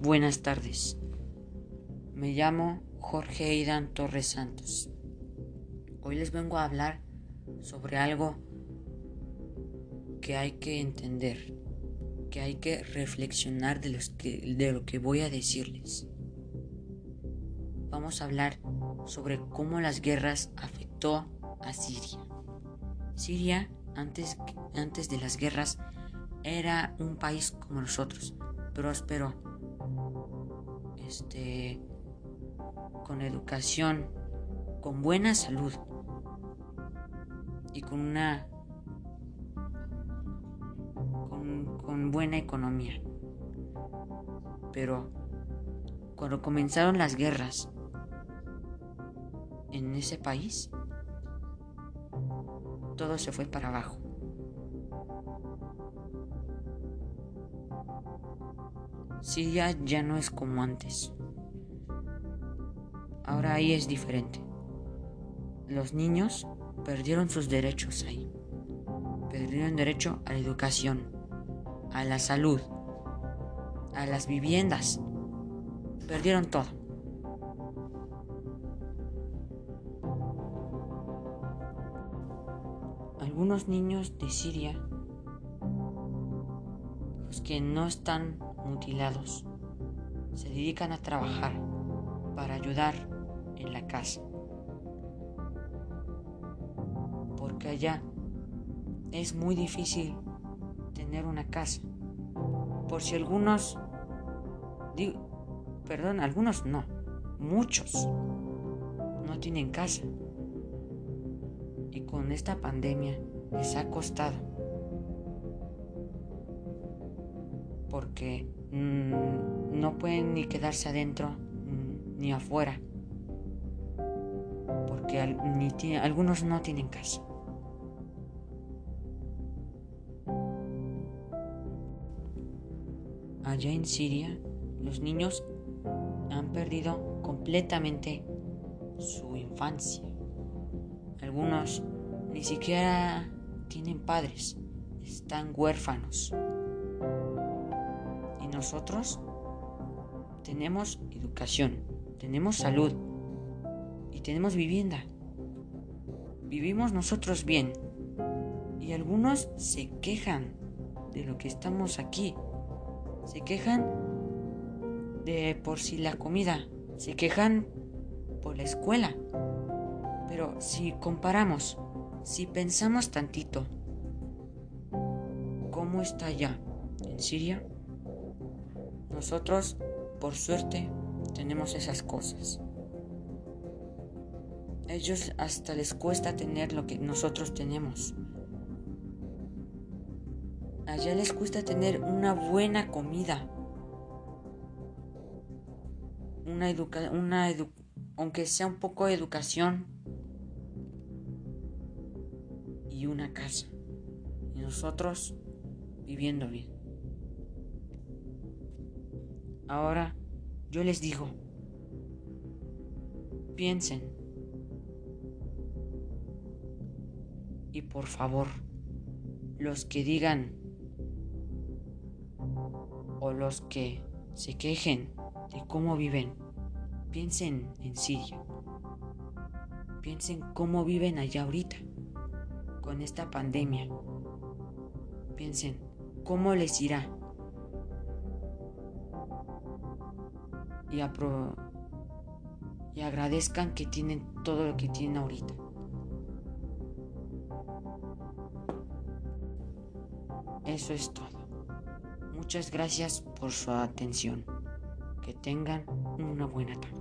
buenas tardes. Me llamo Jorge Aidan Torres Santos. Hoy les vengo a hablar sobre algo que hay que entender, que hay que reflexionar de, de lo que voy a decirles. Vamos a hablar sobre cómo las guerras afectó a Siria. Siria, antes, antes de las guerras, era un país como nosotros, próspero, este, con educación, con buena salud y con una con, con buena economía. Pero cuando comenzaron las guerras en ese país, todo se fue para abajo. Siria ya no es como antes. Ahora ahí es diferente. Los niños perdieron sus derechos ahí. Perdieron derecho a la educación, a la salud, a las viviendas. Perdieron todo. Algunos niños de Siria, los que no están mutilados se dedican a trabajar para ayudar en la casa. Porque allá es muy difícil tener una casa. Por si algunos, digo, perdón, algunos no, muchos no tienen casa. Y con esta pandemia les ha costado. Porque Mm, no pueden ni quedarse adentro mm, ni afuera, porque algunos no tienen casa. Allá en Siria, los niños han perdido completamente su infancia. Algunos ni siquiera tienen padres, están huérfanos nosotros tenemos educación, tenemos salud y tenemos vivienda. Vivimos nosotros bien y algunos se quejan de lo que estamos aquí. Se quejan de por si la comida, se quejan por la escuela. Pero si comparamos, si pensamos tantito, ¿cómo está allá en Siria? Nosotros, por suerte, tenemos esas cosas. Ellos hasta les cuesta tener lo que nosotros tenemos. Allá les cuesta tener una buena comida. Una educa una aunque sea un poco de educación y una casa. Y nosotros viviendo bien. Ahora yo les digo, piensen. Y por favor, los que digan o los que se quejen de cómo viven, piensen en Siria. Piensen cómo viven allá ahorita con esta pandemia. Piensen cómo les irá y, y agradezcan que tienen todo lo que tienen ahorita. Eso es todo. Muchas gracias por su atención. Que tengan una buena tarde.